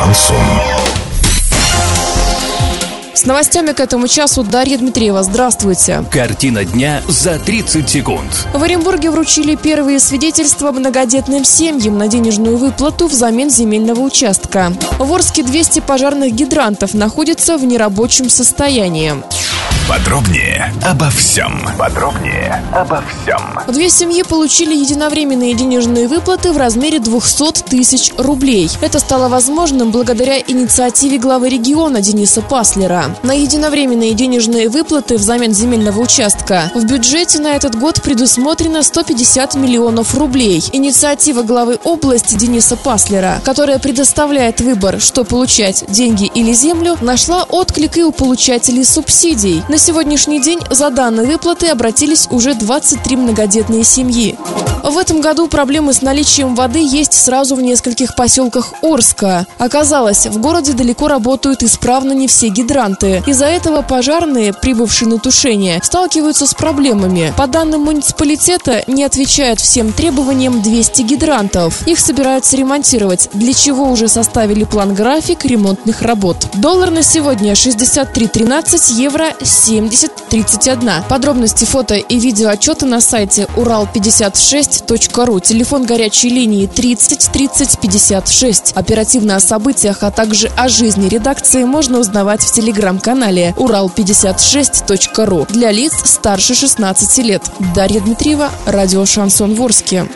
Шансон. С новостями к этому часу Дарья Дмитриева. Здравствуйте. Картина дня за 30 секунд. В Оренбурге вручили первые свидетельства многодетным семьям на денежную выплату взамен земельного участка. В Орске 200 пожарных гидрантов находятся в нерабочем состоянии. Подробнее обо всем. Подробнее обо всем. Две семьи получили единовременные денежные выплаты в размере 200 тысяч рублей. Это стало возможным благодаря инициативе главы региона Дениса Паслера. На единовременные денежные выплаты взамен земельного участка в бюджете на этот год предусмотрено 150 миллионов рублей. Инициатива главы области Дениса Паслера, которая предоставляет выбор, что получать, деньги или землю, нашла отклик и у получателей субсидий. На сегодняшний день за данные выплаты обратились уже 23 многодетные семьи. В этом году проблемы с наличием воды есть сразу в нескольких поселках Орска. Оказалось, в городе далеко работают исправно не все гидранты. Из-за этого пожарные, прибывшие на тушение, сталкиваются с проблемами. По данным муниципалитета, не отвечают всем требованиям 200 гидрантов. Их собираются ремонтировать, для чего уже составили план-график ремонтных работ. Доллар на сегодня 63.13, евро 7031. Подробности фото и видео отчета на сайте урал56.ру. Телефон горячей линии 30 30 56. Оперативно о событиях, а также о жизни редакции можно узнавать в телеграм-канале урал56.ру для лиц старше 16 лет. Дарья Дмитриева, радио «Шансон Ворске».